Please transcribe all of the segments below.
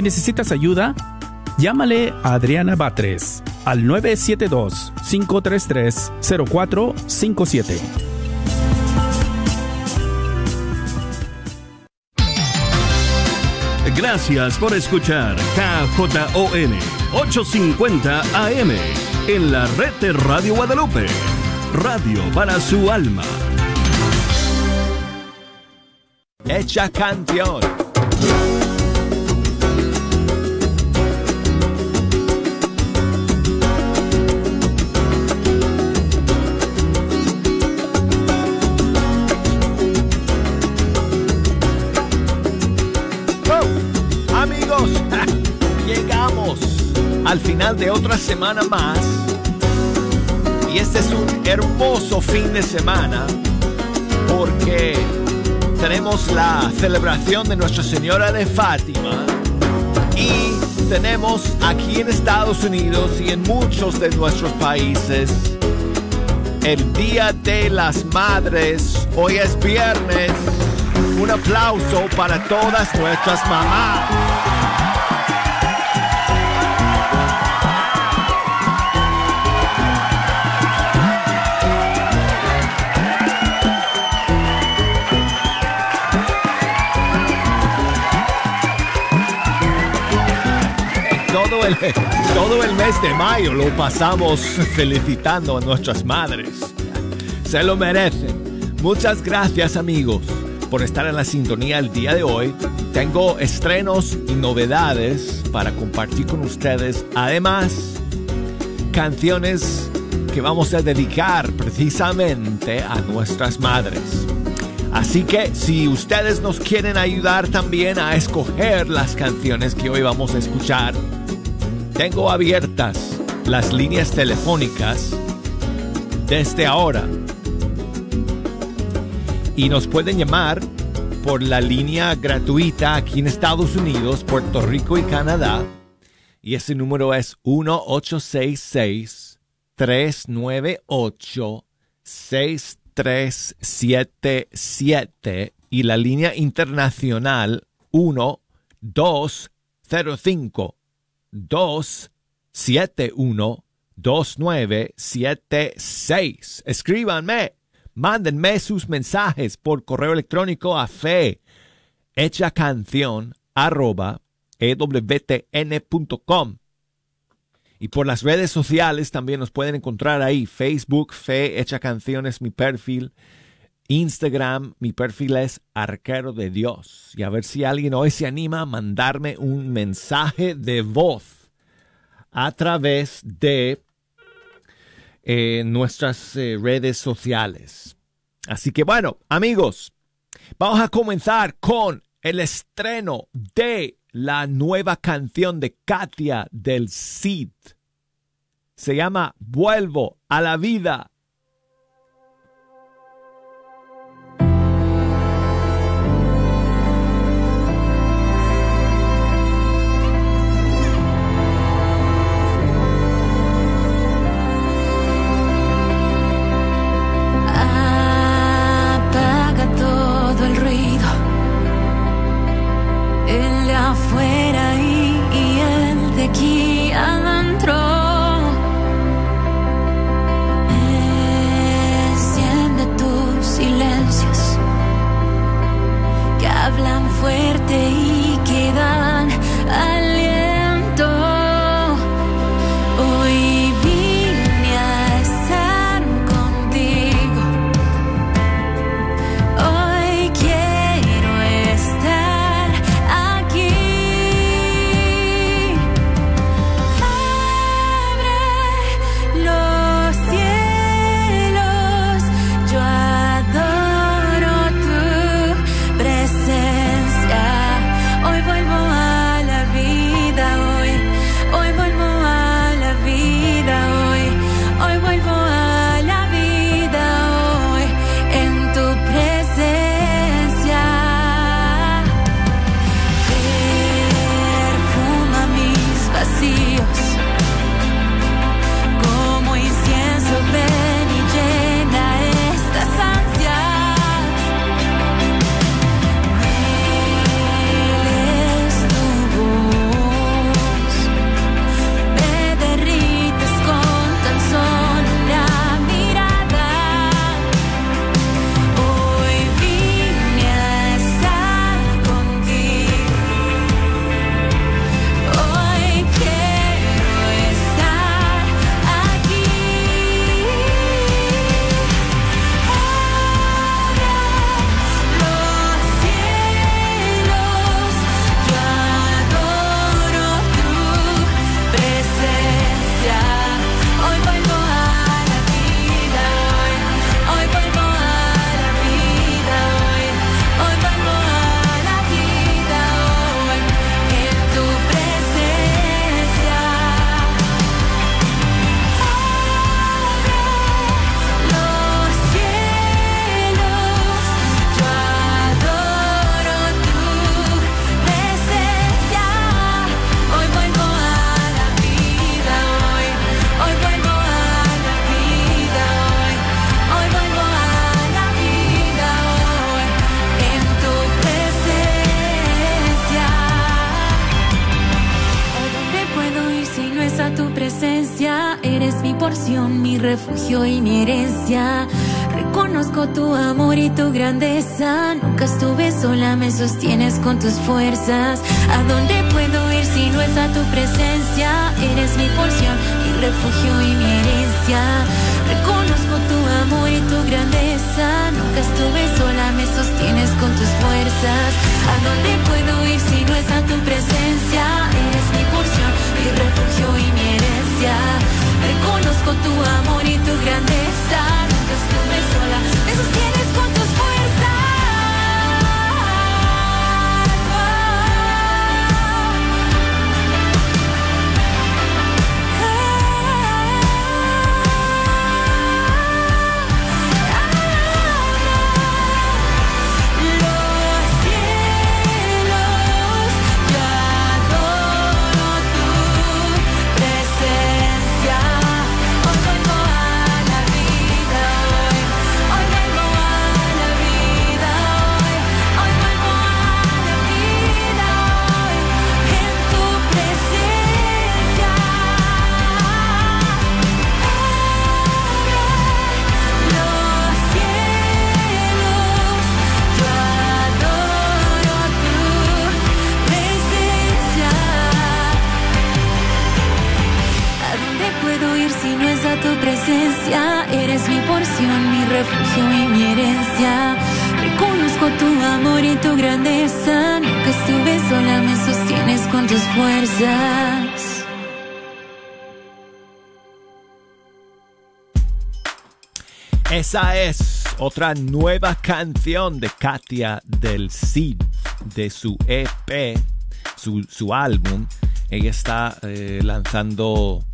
y necesitas ayuda, llámale a Adriana Batres al 972-533-0457. Gracias por escuchar KJON 850 AM en la red de Radio Guadalupe. Radio para su alma. Hecha canción. Al final de otra semana más. Y este es un hermoso fin de semana porque tenemos la celebración de Nuestra Señora de Fátima y tenemos aquí en Estados Unidos y en muchos de nuestros países el Día de las Madres. Hoy es viernes. Un aplauso para todas nuestras mamás. Todo el, todo el mes de mayo lo pasamos felicitando a nuestras madres. Se lo merecen. Muchas gracias amigos por estar en la sintonía el día de hoy. Tengo estrenos y novedades para compartir con ustedes. Además, canciones que vamos a dedicar precisamente a nuestras madres. Así que si ustedes nos quieren ayudar también a escoger las canciones que hoy vamos a escuchar, tengo abiertas las líneas telefónicas desde ahora. Y nos pueden llamar por la línea gratuita aquí en Estados Unidos, Puerto Rico y Canadá. Y ese número es 1866-398-6377. Y la línea internacional 1205 271 2976. Escríbanme, mándenme sus mensajes por correo electrónico a fe hecha canción arroba ewtn.com. Y por las redes sociales también nos pueden encontrar ahí. Facebook, Fe Hecha Canciones, mi perfil. Instagram, mi perfil es Arquero de Dios. Y a ver si alguien hoy se anima a mandarme un mensaje de voz a través de eh, nuestras eh, redes sociales. Así que bueno, amigos, vamos a comenzar con el estreno de la nueva canción de Katia del Cid. Se llama Vuelvo a la vida. Con tus fuerzas. ¿A dónde puedo ir si no es a tu presencia? Eres mi porción, mi refugio y mi herencia. Reconozco tu amor y tu grandeza. Nunca estuve sola, me sostienes con tus fuerzas. ¿A dónde puedo Esa es otra nueva canción de Katia del Cid, de su EP, su, su álbum. Ella está eh, lanzando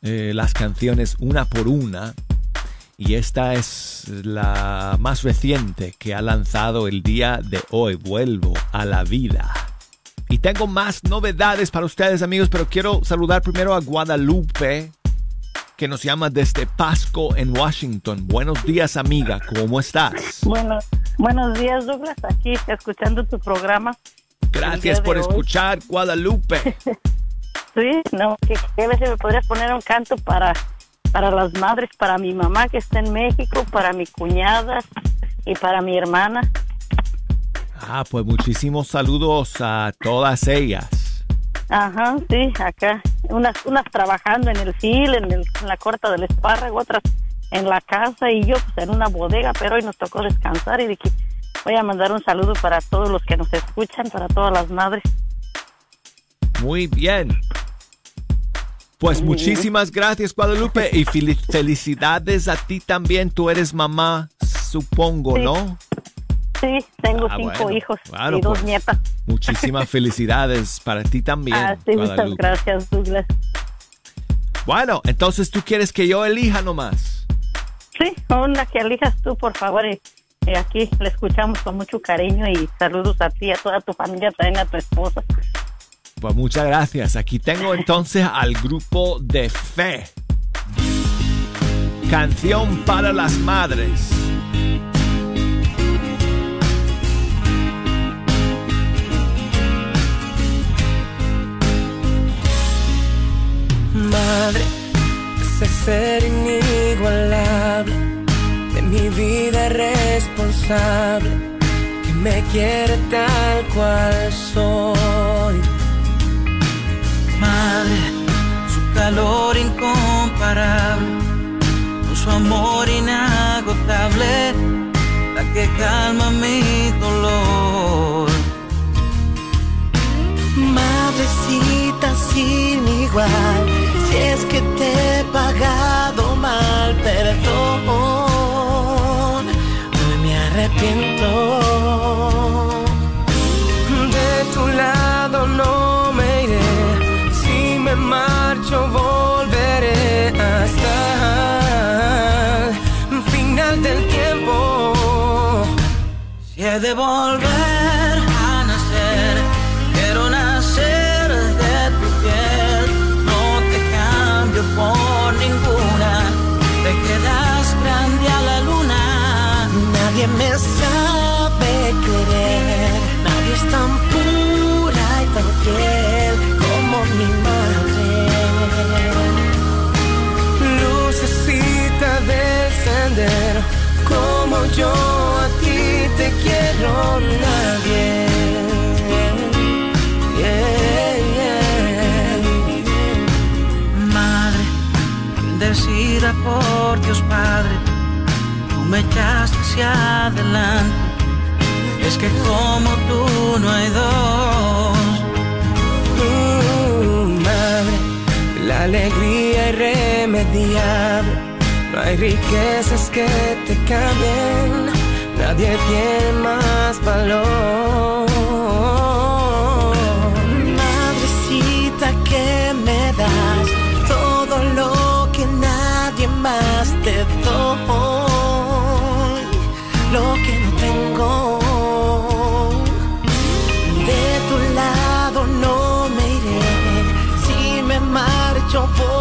eh, las canciones una por una. Y esta es la más reciente que ha lanzado el día de hoy. Vuelvo a la vida. Y tengo más novedades para ustedes amigos, pero quiero saludar primero a Guadalupe, que nos llama desde Pasco en Washington. Buenos días amiga, ¿cómo estás? Bueno, buenos días, Douglas. Aquí escuchando tu programa. Gracias por hoy. escuchar, Guadalupe. Sí, no, que, que a veces me podrías poner un canto para, para las madres, para mi mamá que está en México, para mi cuñada y para mi hermana. Ah, pues muchísimos saludos a todas ellas. Ajá, sí, acá. Unas, unas trabajando en el fil, en, el- en la corta del espárrago, otras en la casa y yo pues en una bodega, pero hoy nos tocó descansar y dije, voy a mandar un saludo para todos los que nos escuchan, para todas las madres. Muy bien. Pues muchísimas gracias, Guadalupe, y fel- felicidades a ti también. Tú eres mamá, supongo, Sí. ¿no? Sí, tengo Ah, cinco bueno, hijos y dos pues. nietas. Muchísimas felicidades para ti también, Ah, sí, muchas gracias, Douglas. Bueno, entonces tú quieres que yo elija nomás. Sí, una que elijas tú, por favor. Y, y aquí le escuchamos con mucho cariño y saludos a ti, a toda tu familia, también a tu esposa. Pues muchas gracias. Aquí tengo entonces al grupo de fe. Canción para las madres. Madre, ese ser inigualable, de mi vida responsable, que me quiere tal cual soy. Madre, su calor incomparable, con su amor inagotable, la que calma mi dolor. Madrecita sin igual, si es que te he pagado mal, perdón, hoy me arrepiento. De tu lado no me iré, si me marcho volveré hasta el final del tiempo. Si he de volver por Dios Padre, tú me echaste hacia adelante. Es que como tú no hay dos. Uh, madre, la alegría irremediable. No hay riquezas que te cambien, nadie tiene más valor. Marcho volveré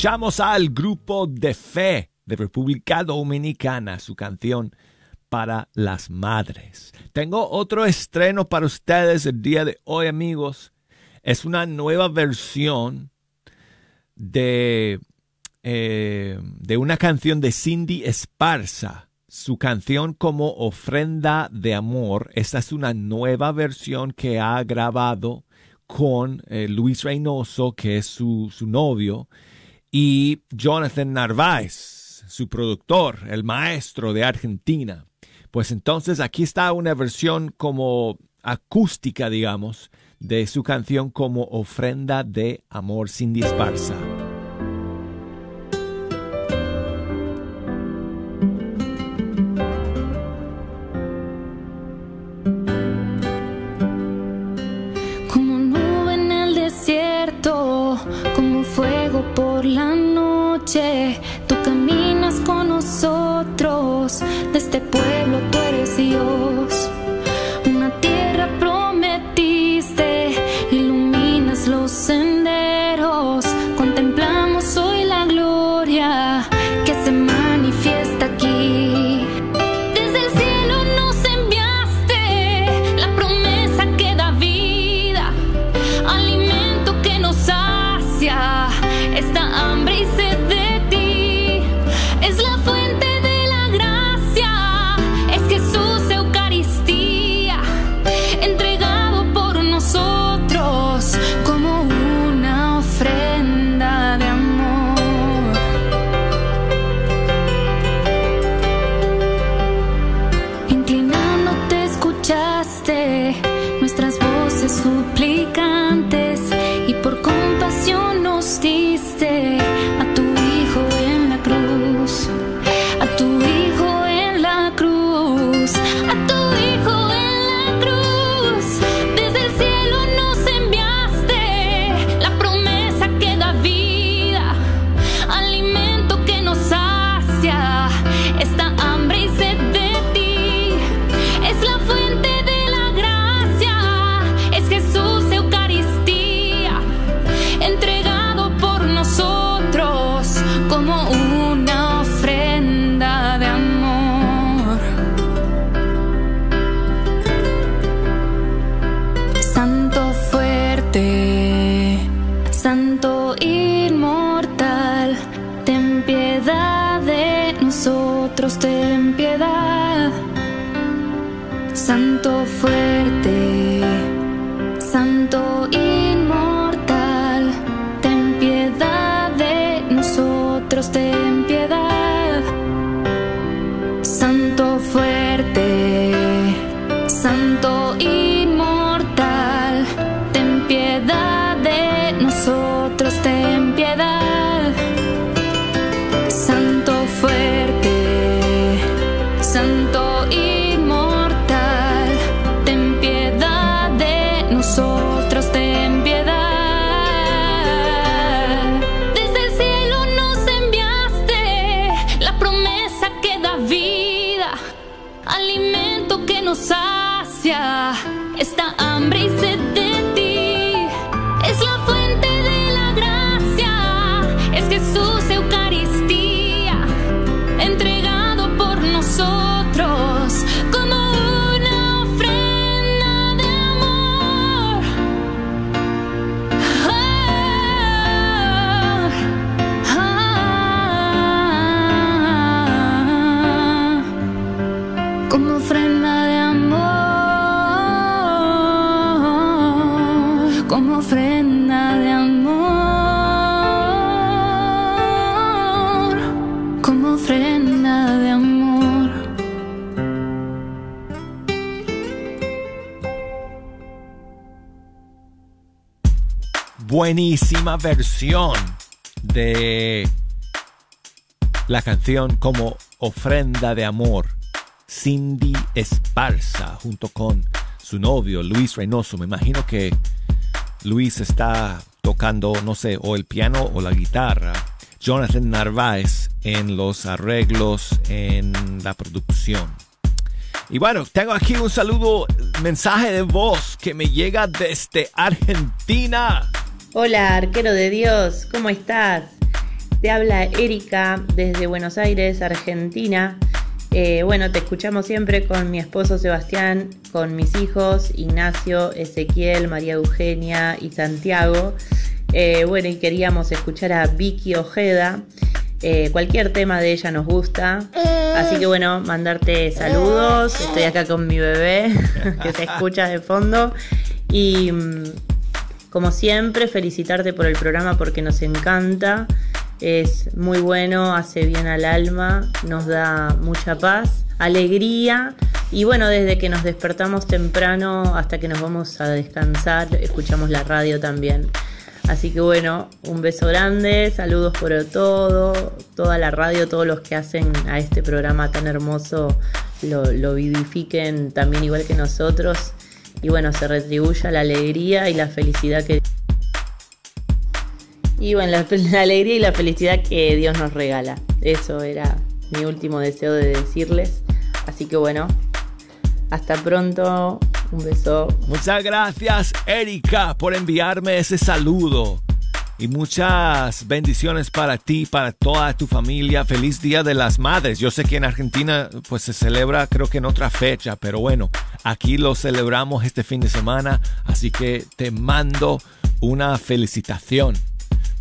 Escuchamos al grupo de fe de República Dominicana, su canción para las madres. Tengo otro estreno para ustedes el día de hoy, amigos. Es una nueva versión de, eh, de una canción de Cindy Esparza. Su canción como ofrenda de amor. Esta es una nueva versión que ha grabado con eh, Luis Reynoso, que es su, su novio, y Jonathan Narváez, su productor, el maestro de Argentina. Pues entonces aquí está una versión como acústica, digamos, de su canción como ofrenda de amor Cindy Esparza. Por la noche, tú caminas con nosotros, de este pueblo tú eres Dios. Una tierra suplicante. friend. Buenísima versión de la canción como ofrenda de amor. Cindy Esparza junto con su novio Luis Reynoso. Me imagino que Luis está tocando, no sé, o el piano o la guitarra. Jonathan Narváez en los arreglos, en la producción. Y bueno, tengo aquí un saludo, mensaje de voz que me llega desde Argentina. Hola, arquero de Dios, ¿cómo estás? Te habla Erika desde Buenos Aires, Argentina. Eh, bueno, te escuchamos siempre con mi esposo Sebastián, con mis hijos Ignacio, Ezequiel, María Eugenia y Santiago. Eh, bueno, y queríamos escuchar a Vicky Ojeda. Eh, cualquier tema de ella nos gusta. Así que bueno, mandarte saludos. Estoy acá con mi bebé que se escucha de fondo. Y mm, como siempre, felicitarte por el programa porque nos encanta. Es muy bueno, hace bien al alma, nos da mucha paz, alegría. Y bueno, desde que nos despertamos temprano hasta que nos vamos a descansar, escuchamos la radio también. Así que bueno, un beso grande, saludos por todo, toda la radio, todos los que hacen a este programa tan hermoso lo, lo vivifiquen también igual que nosotros. Y bueno, se retribuya la alegría y la felicidad que... Y bueno, la, la alegría y la felicidad que Dios nos regala. Eso era mi último deseo de decirles. Así que bueno, hasta pronto. Un beso. Muchas gracias, Erika, por enviarme ese saludo. Y muchas bendiciones para ti, para toda tu familia. Feliz Día de las Madres. Yo sé que en Argentina pues se celebra creo que en otra fecha, pero bueno, aquí lo celebramos este fin de semana, así que te mando una felicitación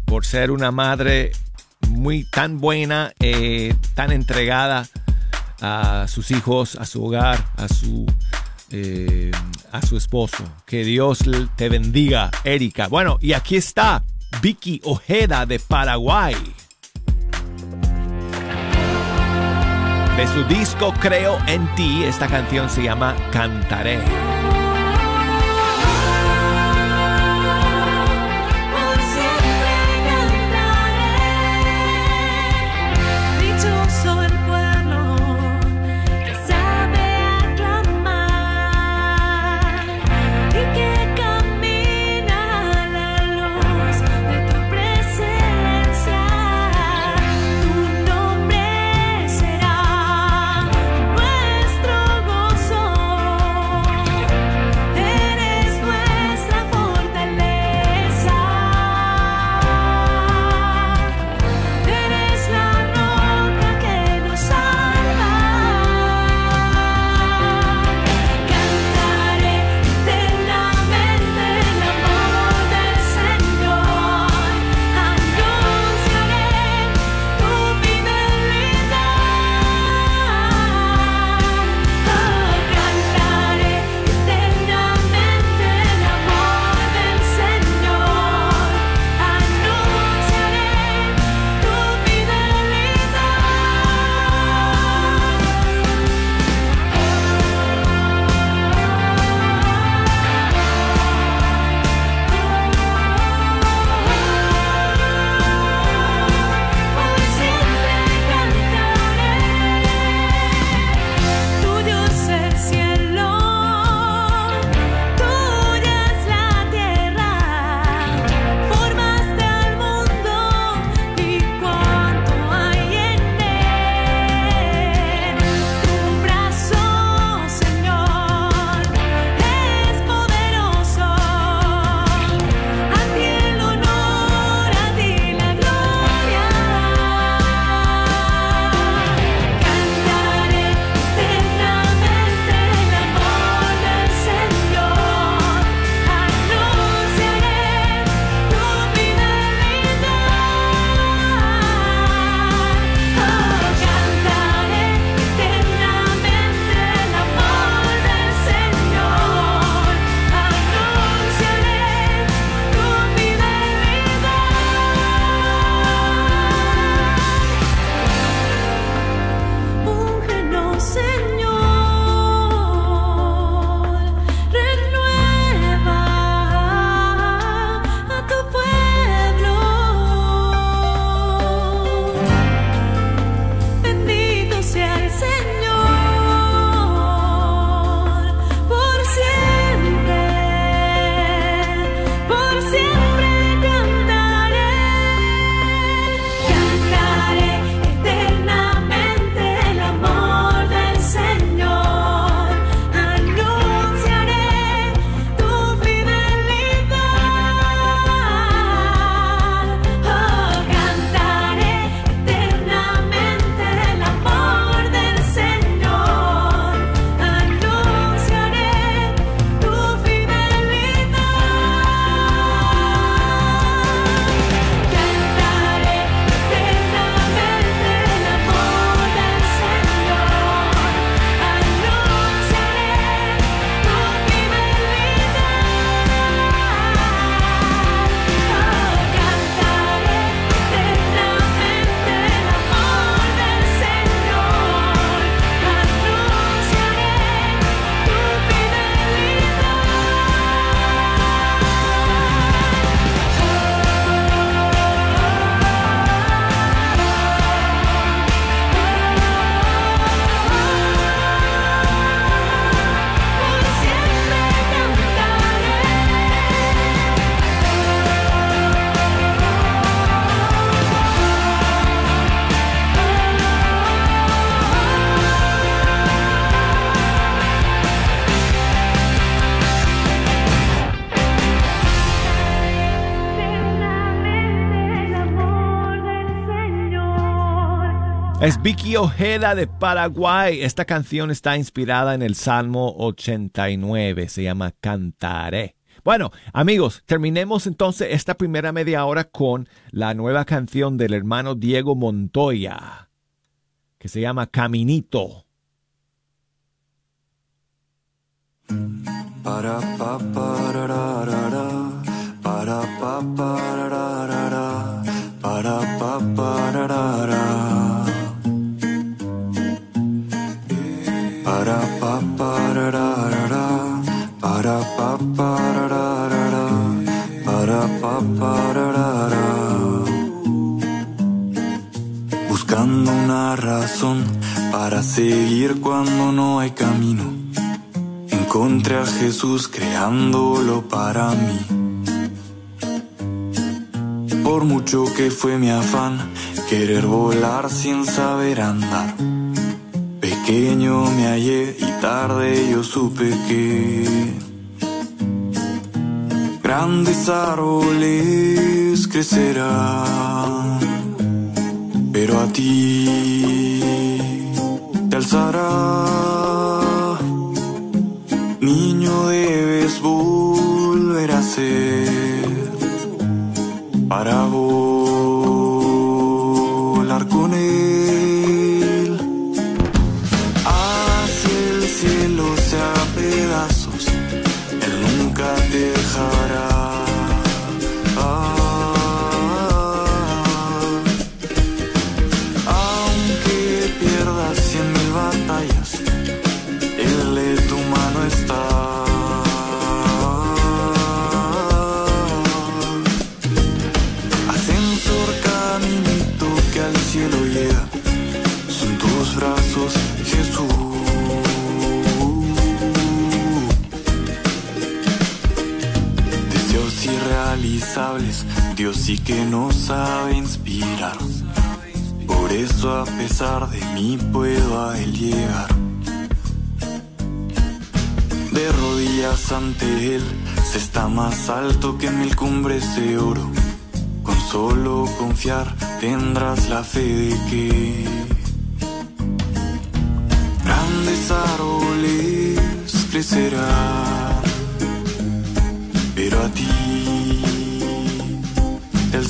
por ser una madre muy tan buena, eh, tan entregada a sus hijos, a su hogar, a su eh, a su esposo. Que Dios te bendiga, Erika. Bueno, y aquí está Vicky Ojeda de Paraguay. De su disco Creo en ti, esta canción se llama Cantaré. Es Vicky Ojeda de Paraguay. Esta canción está inspirada en el Salmo 89. Se llama Cantaré. Bueno, amigos, terminemos entonces esta primera media hora con la nueva canción del hermano Diego Montoya, que se llama Caminito. Para pa para para pa para para Buscando una razón para seguir cuando no hay camino. Encontré a Jesús creándolo para mí. Por mucho que fue mi afán, querer volar sin saber andar pequeño me hallé y tarde yo supe que grandes árboles crecerán, pero a ti te alzará. Niño debes volver a ser para vos. De mí puedo a Él llegar. De rodillas ante Él se está más alto que mil cumbres de oro. Con solo confiar tendrás la fe de que grandes árboles crecerán. Pero a ti el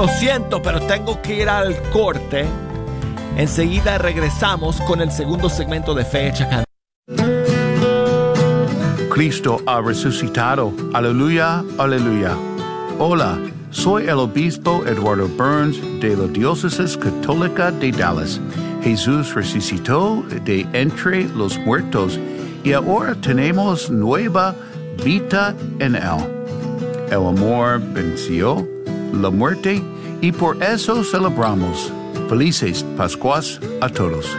lo siento, pero tengo que ir al corte. Enseguida regresamos con el segundo segmento de Fecha Cristo ha resucitado. Aleluya, aleluya. Hola, soy el obispo Eduardo Burns de la Diócesis Católica de Dallas. Jesús resucitó de entre los muertos y ahora tenemos nueva vida en él. El amor venció la muerte y por eso celebramos. Felices Pascuas a todos.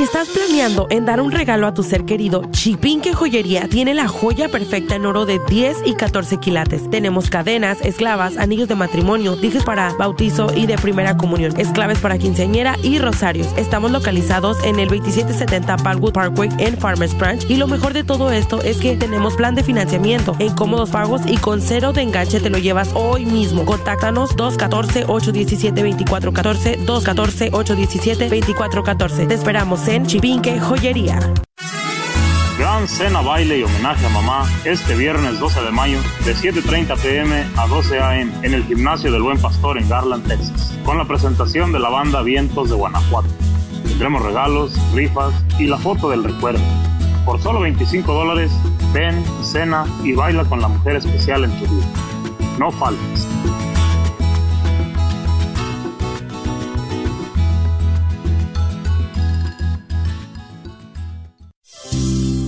Si estás planeando en dar un regalo a tu ser querido, Chipinque Joyería tiene la joya perfecta en oro de 10 y 14 quilates. Tenemos cadenas, esclavas, anillos de matrimonio, dijes para bautizo y de primera comunión, esclaves para quinceañera y rosarios. Estamos localizados en el 2770 Palwood Parkway en Farmers Branch y lo mejor de todo esto es que tenemos plan de financiamiento en cómodos pagos y con cero de enganche te lo llevas hoy mismo. Contáctanos 214-817-2414, 214-817-2414. Te esperamos en Chipinque Joyería. Gran cena, baile y homenaje a mamá este viernes 12 de mayo de 7.30 pm a 12 am en el gimnasio del Buen Pastor en Garland, Texas, con la presentación de la banda Vientos de Guanajuato. Tendremos regalos, rifas y la foto del recuerdo. Por solo 25 dólares, ven, cena y baila con la mujer especial en tu vida. No faltes.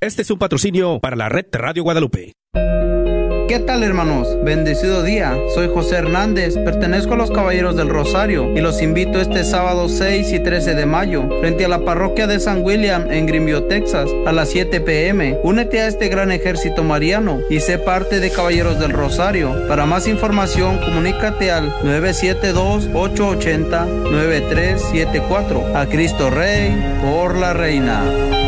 Este es un patrocinio para la red Radio Guadalupe. ¿Qué tal hermanos? Bendecido día. Soy José Hernández, pertenezco a los Caballeros del Rosario y los invito este sábado 6 y 13 de mayo frente a la parroquia de San William en Greenville, Texas a las 7 pm. Únete a este gran ejército mariano y sé parte de Caballeros del Rosario. Para más información comunícate al 972-880-9374. A Cristo Rey por la Reina.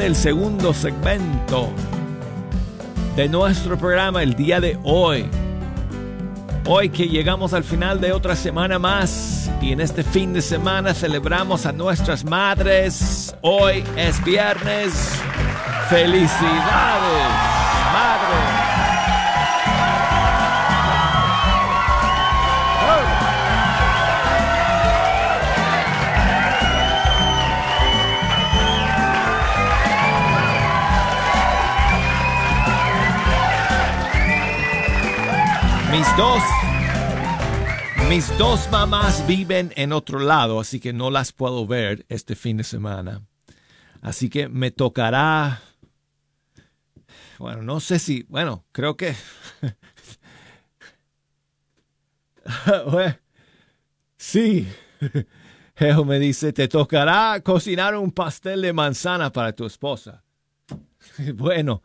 El segundo segmento de nuestro programa el día de hoy. Hoy que llegamos al final de otra semana más y en este fin de semana celebramos a nuestras madres. Hoy es viernes. ¡Felicidades, Mis dos, mis dos mamás viven en otro lado, así que no las puedo ver este fin de semana. Así que me tocará, bueno, no sé si, bueno, creo que, sí, Jeho me dice, te tocará cocinar un pastel de manzana para tu esposa. Bueno,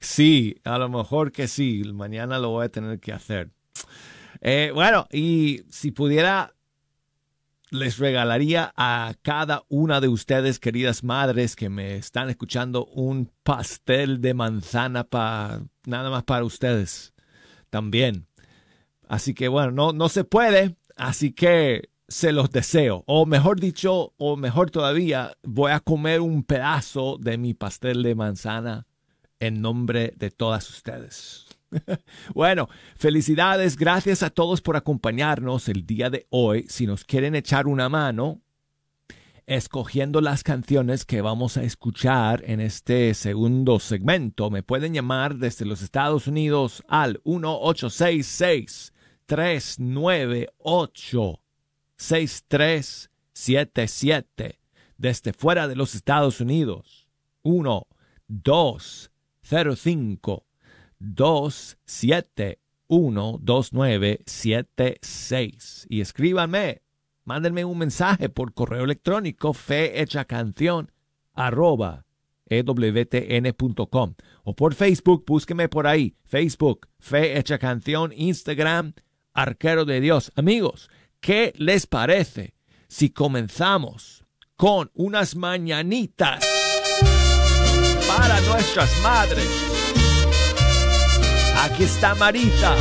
Sí, a lo mejor que sí. Mañana lo voy a tener que hacer. Eh, bueno, y si pudiera, les regalaría a cada una de ustedes, queridas madres que me están escuchando, un pastel de manzana para nada más para ustedes también. Así que bueno, no, no se puede, así que se los deseo. O mejor dicho, o mejor todavía, voy a comer un pedazo de mi pastel de manzana en nombre de todas ustedes. bueno, felicidades, gracias a todos por acompañarnos el día de hoy. Si nos quieren echar una mano, escogiendo las canciones que vamos a escuchar en este segundo segmento, me pueden llamar desde los Estados Unidos al 1866 398 6377 desde fuera de los Estados Unidos. 1 2 05 271 2976 y escríbanme, mándenme un mensaje por correo electrónico fe hecha canción arroba ewtn.com o por Facebook, búsqueme por ahí, Facebook, Fe Hecha Canción, Instagram, Arquero de Dios. Amigos, ¿qué les parece si comenzamos con unas mañanitas? Para nuestras madres. Aquí está Marita.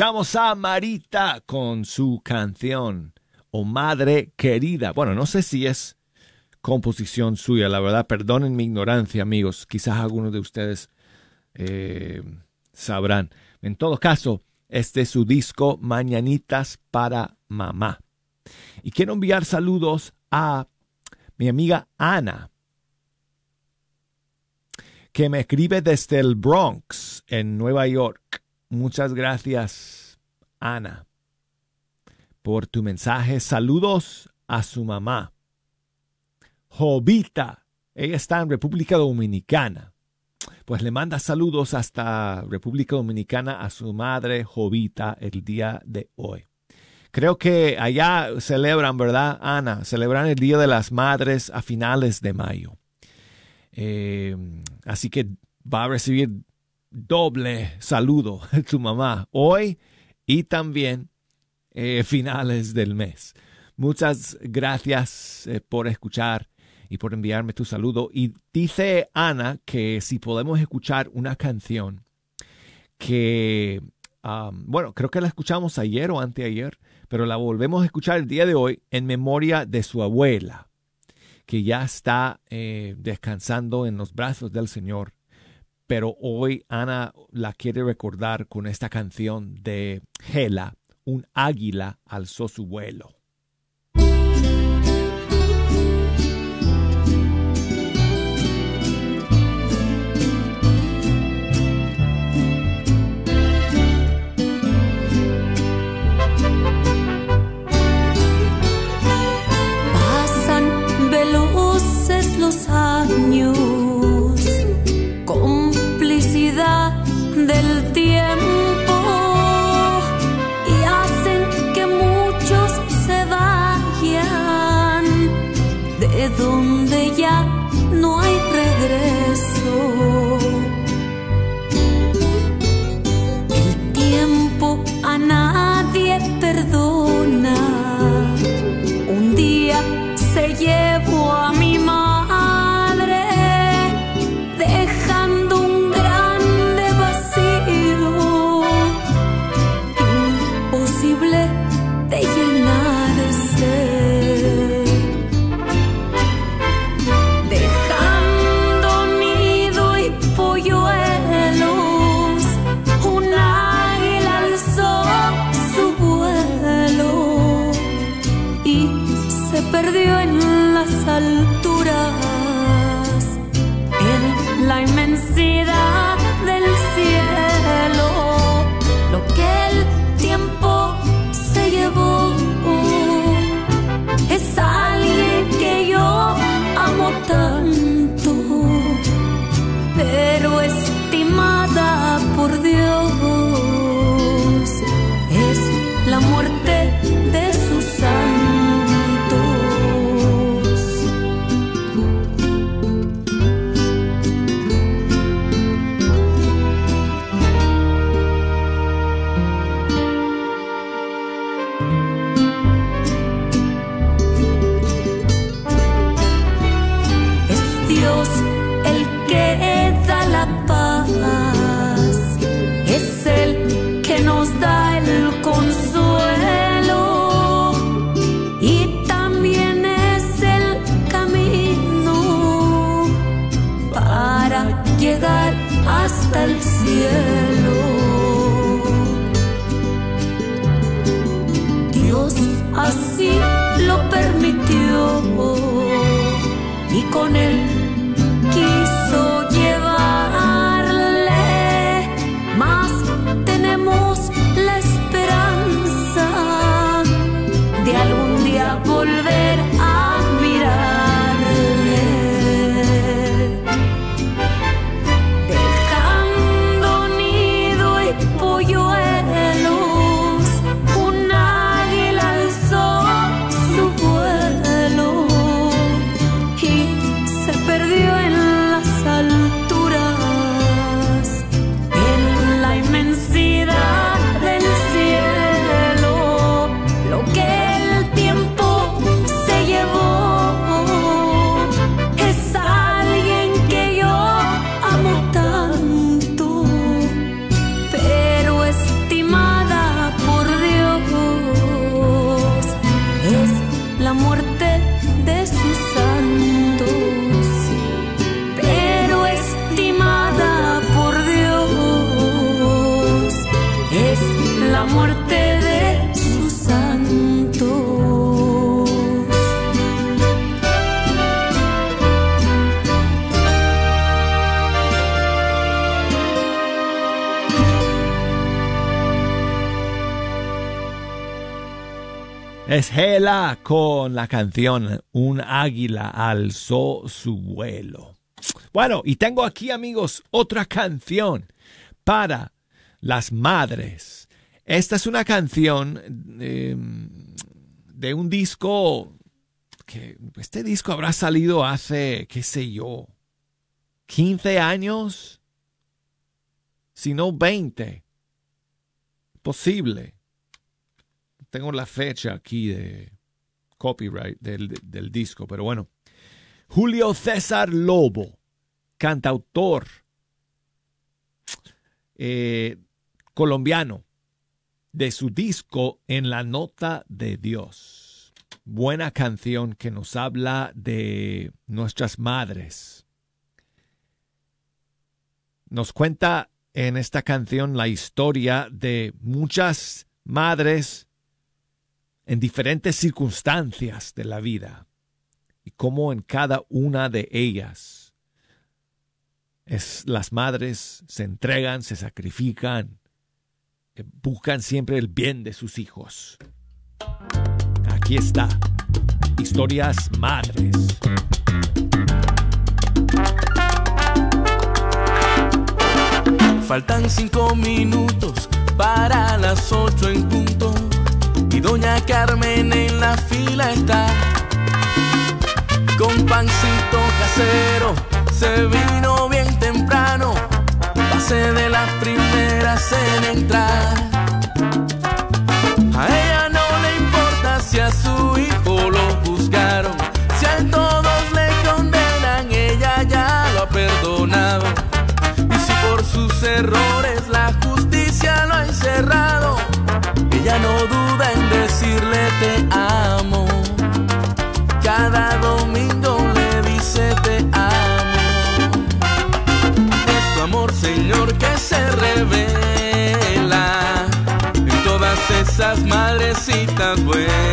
Escuchamos a Marita con su canción O Madre Querida. Bueno, no sé si es composición suya, la verdad, perdonen mi ignorancia, amigos. Quizás algunos de ustedes eh, sabrán. En todo caso, este es su disco Mañanitas para Mamá. Y quiero enviar saludos a mi amiga Ana, que me escribe desde el Bronx, en Nueva York. Muchas gracias, Ana, por tu mensaje. Saludos a su mamá, Jovita. Ella está en República Dominicana. Pues le manda saludos hasta República Dominicana a su madre Jovita el día de hoy. Creo que allá celebran, ¿verdad, Ana? Celebran el Día de las Madres a finales de mayo. Eh, así que va a recibir doble saludo de tu mamá hoy y también eh, finales del mes. Muchas gracias eh, por escuchar y por enviarme tu saludo. Y dice Ana que si podemos escuchar una canción que, um, bueno, creo que la escuchamos ayer o anteayer, pero la volvemos a escuchar el día de hoy en memoria de su abuela, que ya está eh, descansando en los brazos del Señor. Pero hoy Ana la quiere recordar con esta canción de Gela, un águila alzó su vuelo. Pasan veloces los años, del tiempo canción Un águila alzó su vuelo. Bueno, y tengo aquí amigos otra canción para las madres. Esta es una canción eh, de un disco que este disco habrá salido hace, qué sé yo, 15 años, si no 20. Posible tengo la fecha aquí de copyright del, del disco, pero bueno. Julio César Lobo, cantautor eh, colombiano, de su disco En la Nota de Dios. Buena canción que nos habla de nuestras madres. Nos cuenta en esta canción la historia de muchas madres en diferentes circunstancias de la vida y cómo en cada una de ellas es, las madres se entregan, se sacrifican, eh, buscan siempre el bien de sus hijos. Aquí está, historias madres. Faltan cinco minutos para las ocho en punto doña Carmen en la fila está. Con pancito casero se vino bien temprano, pase de las primeras en entrar. A ella no le importa si a su hijo lo juzgaron, si a todos le condenan, ella ya lo ha perdonado. Y si por sus errores la justicia lo ha encerrado, ella no duda te amo. Cada domingo le dice te amo. Es tu amor, Señor, que se revela en todas esas madrecitas buenas.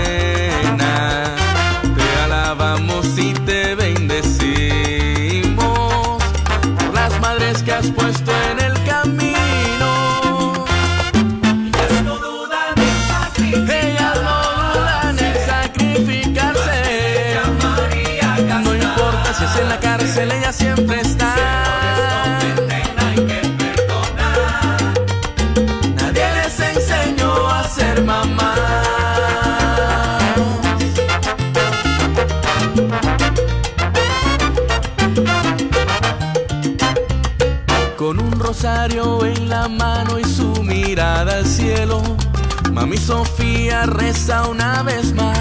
Sofía reza una vez más.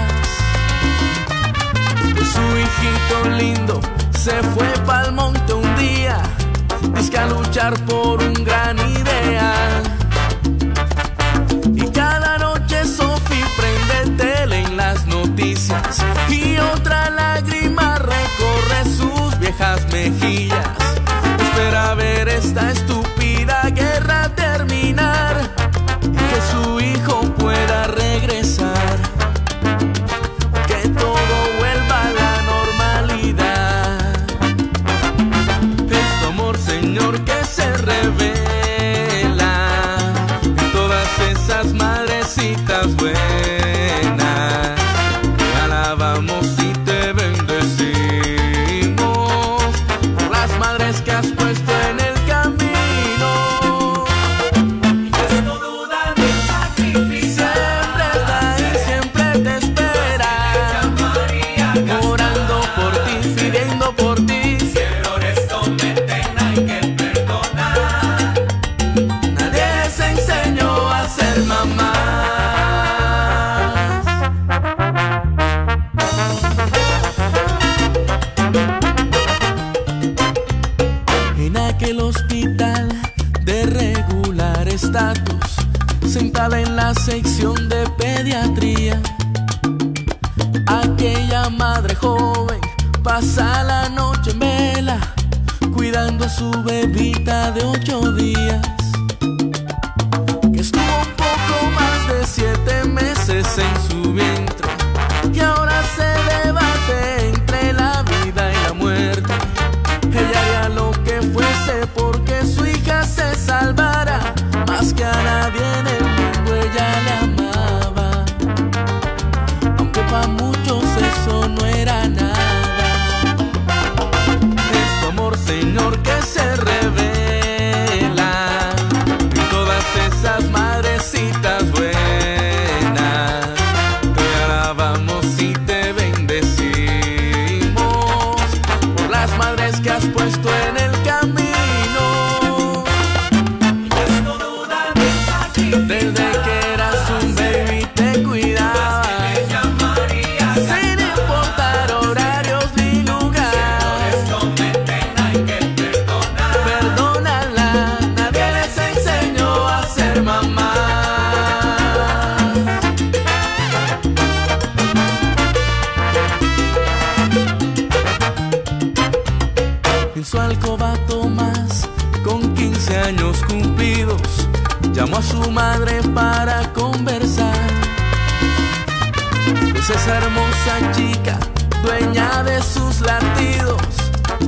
Su hijito lindo se fue pa'l monte un día, es que a luchar por un gran ideal. Y cada noche Sofía prende tele en las noticias y otra lágrima recorre sus viejas mejillas. Espera ver esta a su madre para conversar. Pues esa hermosa chica, dueña de sus latidos,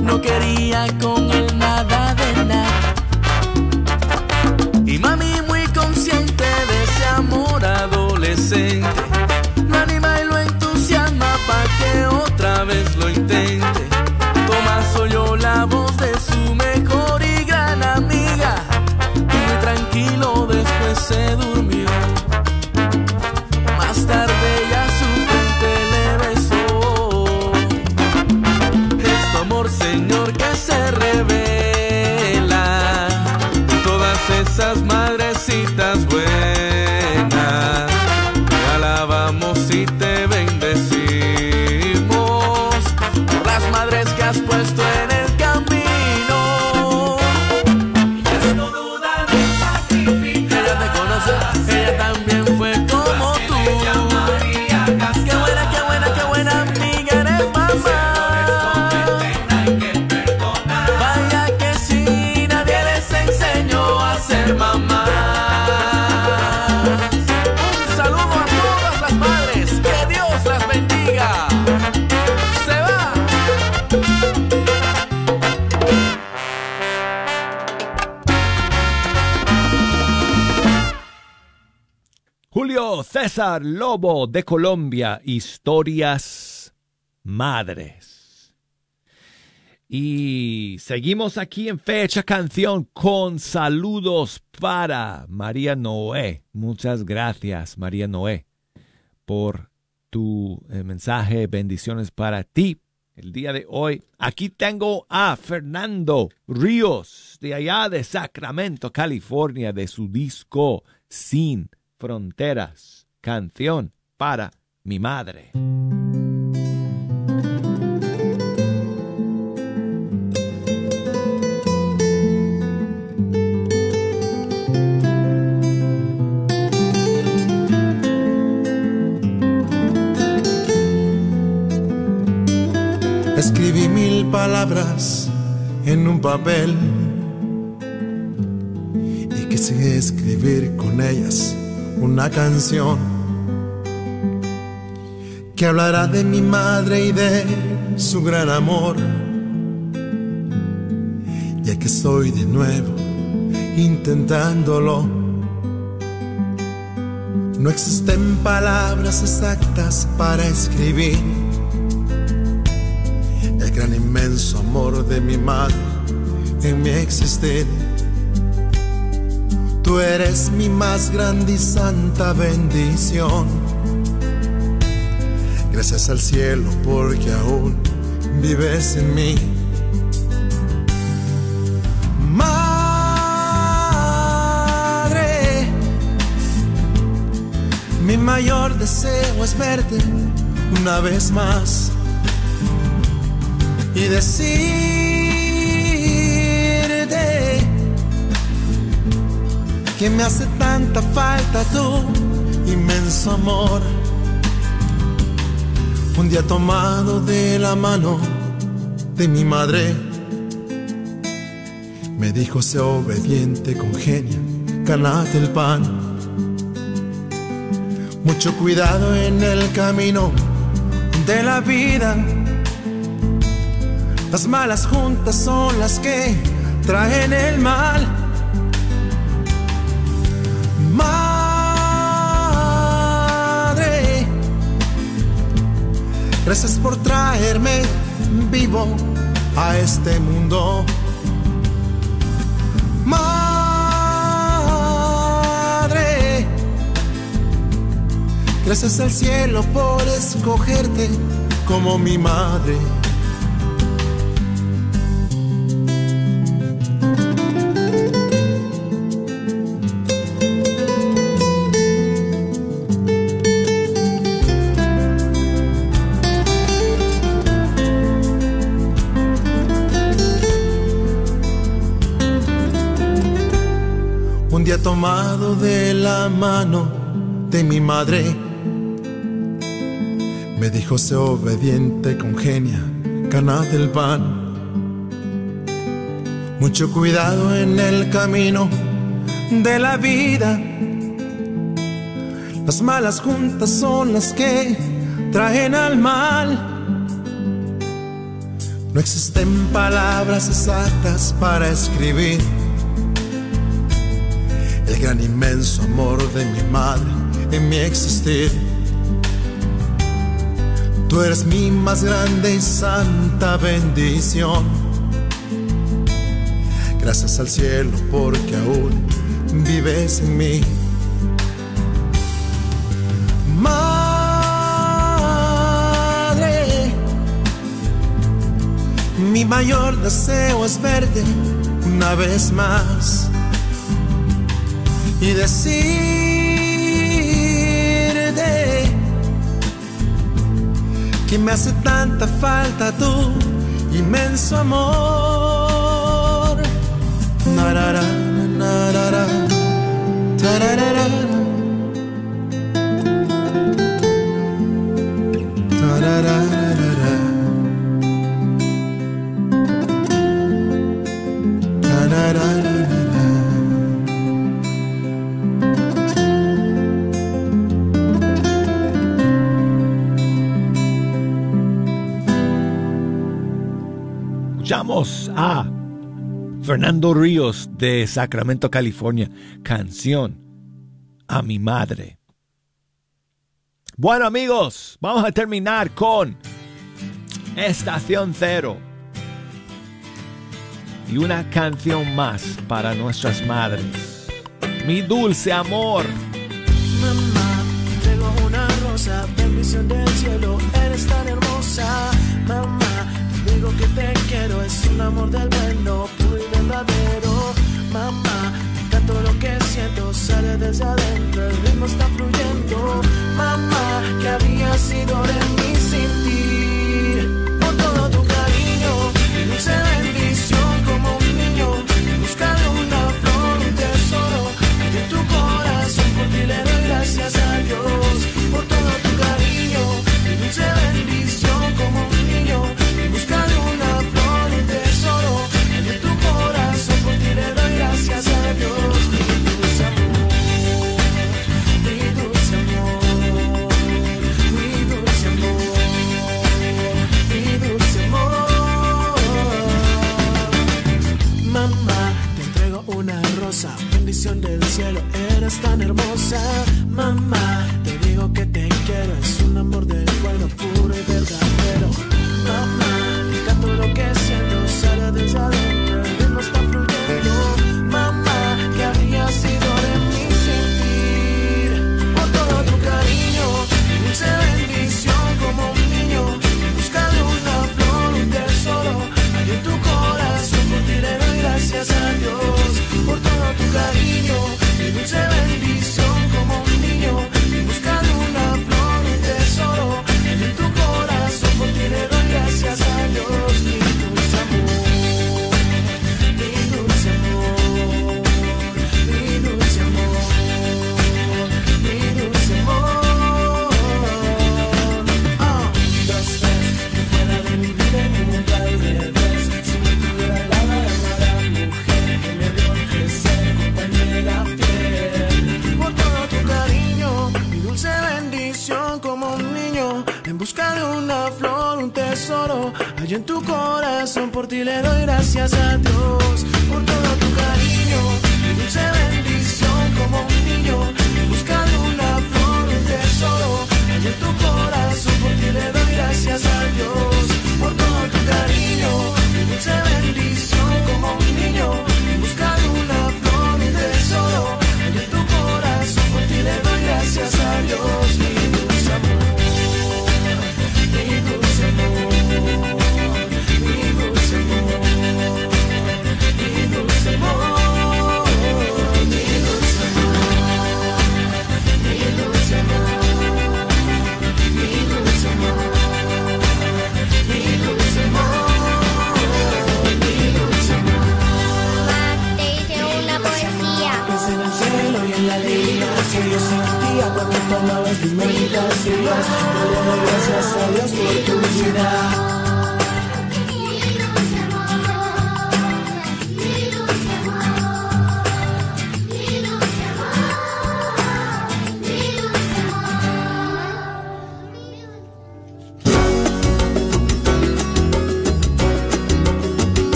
no quería con él nada Lobo de Colombia, historias madres. Y seguimos aquí en Fecha Canción con saludos para María Noé. Muchas gracias, María Noé, por tu eh, mensaje. Bendiciones para ti el día de hoy. Aquí tengo a Fernando Ríos, de allá de Sacramento, California, de su disco Sin Fronteras, canción para mi madre. Escribí mil palabras en un papel y quise escribir con ellas una canción que hablará de mi madre y de su gran amor. Ya que estoy de nuevo intentándolo. No existen palabras exactas para escribir el gran inmenso amor de mi madre en mi existir. Tú eres mi más grande y santa bendición. Gracias al cielo porque aún vives en mí. Madre, mi mayor deseo es verte una vez más y decirte que me hace tanta falta tu inmenso amor. Un día tomado de la mano de mi madre, me dijo sé obediente con genio, ganate el pan. Mucho cuidado en el camino de la vida. Las malas juntas son las que traen el mal. Gracias por traerme vivo a este mundo. Madre, gracias al cielo por escogerte como mi madre. Mano de mi madre, me dijo sé obediente con genia, ganad el pan. Mucho cuidado en el camino de la vida. Las malas juntas son las que traen al mal. No existen palabras exactas para escribir gran inmenso amor de mi madre en mi existir. Tú eres mi más grande y santa bendición. Gracias al cielo porque aún vives en mí. Madre, mi mayor deseo es verte una vez más y decirte que me hace tanta falta tu inmenso amor. A Fernando Ríos de Sacramento, California. Canción a mi madre. Bueno amigos, vamos a terminar con Estación Cero. Y una canción más para nuestras madres. Mi dulce amor. Mamá, tengo una rosa, bendición del cielo, eres tan hermosa. Mamá, digo que te quiero, es un amor del bueno, puro y verdadero. Mamá, canto lo que siento, sale desde adentro, el ritmo está fluyendo. Mamá, que había sido de mí sin ti. Por todo tu cariño, mi dulce bendición como un niño, buscando una flor, un tesoro. Y en tu corazón por ti le doy gracias a Dios por todo tu cariño, mi dulce bendición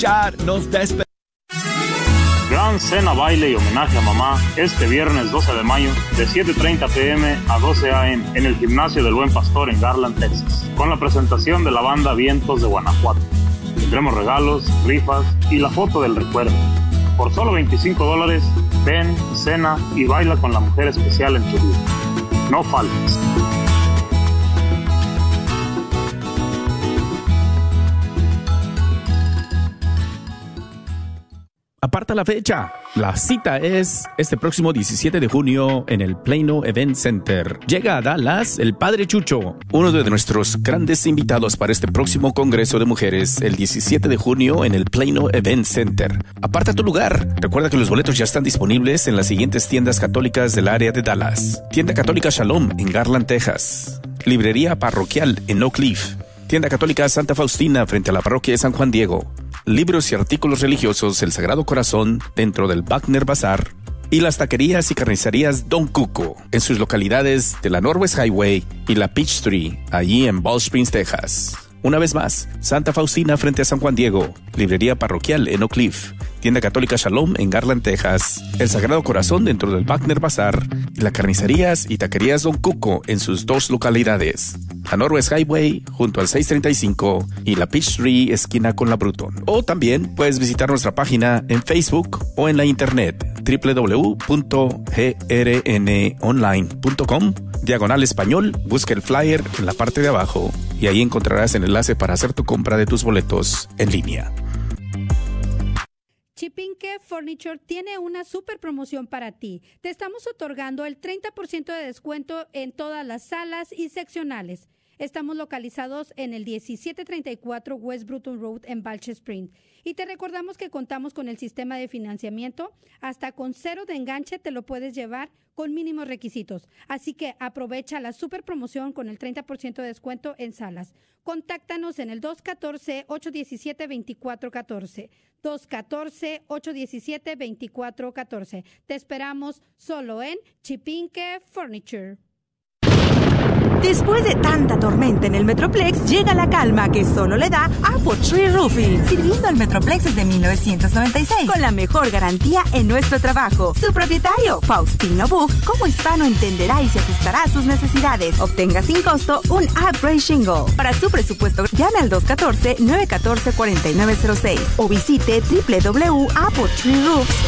escuchar. Nos despedimos. Gran cena, baile y homenaje a mamá este viernes 12 de mayo de 7.30 pm a 12 am en el gimnasio del Buen Pastor en Garland, Texas, con la presentación de la banda Vientos de Guanajuato. Tendremos regalos, rifas y la foto del recuerdo. Por solo 25 dólares, ven, cena y baila con la mujer especial en tu vida. No faltes. Aparta la fecha. La cita es este próximo 17 de junio en el Plano Event Center. Llega a Dallas el Padre Chucho, uno de nuestros grandes invitados para este próximo Congreso de Mujeres, el 17 de junio en el Plano Event Center. Aparta tu lugar. Recuerda que los boletos ya están disponibles en las siguientes tiendas católicas del área de Dallas. Tienda Católica Shalom en Garland, Texas. Librería Parroquial en Oak Cliff. Tienda Católica Santa Faustina frente a la parroquia de San Juan Diego. Libros y artículos religiosos El Sagrado Corazón dentro del Wagner Bazar. Y las taquerías y carnicerías Don Cuco en sus localidades de la Northwest Highway y la Peachtree, allí en Ball Springs, Texas. Una vez más, Santa Faustina frente a San Juan Diego, librería parroquial en Oak Cliff, tienda católica Shalom en Garland, Texas, el Sagrado Corazón dentro del Wagner Bazar las carnicerías y taquerías Don Cuco en sus dos localidades, la Northwest Highway junto al 635 y la Peachtree esquina con la Bruton. O también puedes visitar nuestra página en Facebook o en la internet www.grnonline.com diagonal español, busca el flyer en la parte de abajo y ahí encontrarás el enlace para hacer tu compra de tus boletos en línea. Chipinque Furniture tiene una super promoción para ti. Te estamos otorgando el 30% de descuento en todas las salas y seccionales. Estamos localizados en el 1734 West Bruton Road en Balch Spring. Y te recordamos que contamos con el sistema de financiamiento. Hasta con cero de enganche te lo puedes llevar con mínimos requisitos. Así que aprovecha la super promoción con el 30% de descuento en salas. Contáctanos en el 214-817-2414. 214-817-2414. Te esperamos solo en Chipinque Furniture. Después de tanta tormenta en el Metroplex, llega la calma que solo le da Apple Tree Roofing, sirviendo al Metroplex desde 1996, con la mejor garantía en nuestro trabajo. Su propietario, Faustino Buch, como hispano entenderá y se ajustará a sus necesidades. Obtenga sin costo un upgrade shingle. Para su presupuesto, llame al 214-914-4906 o visite www.appletreeroofs.com.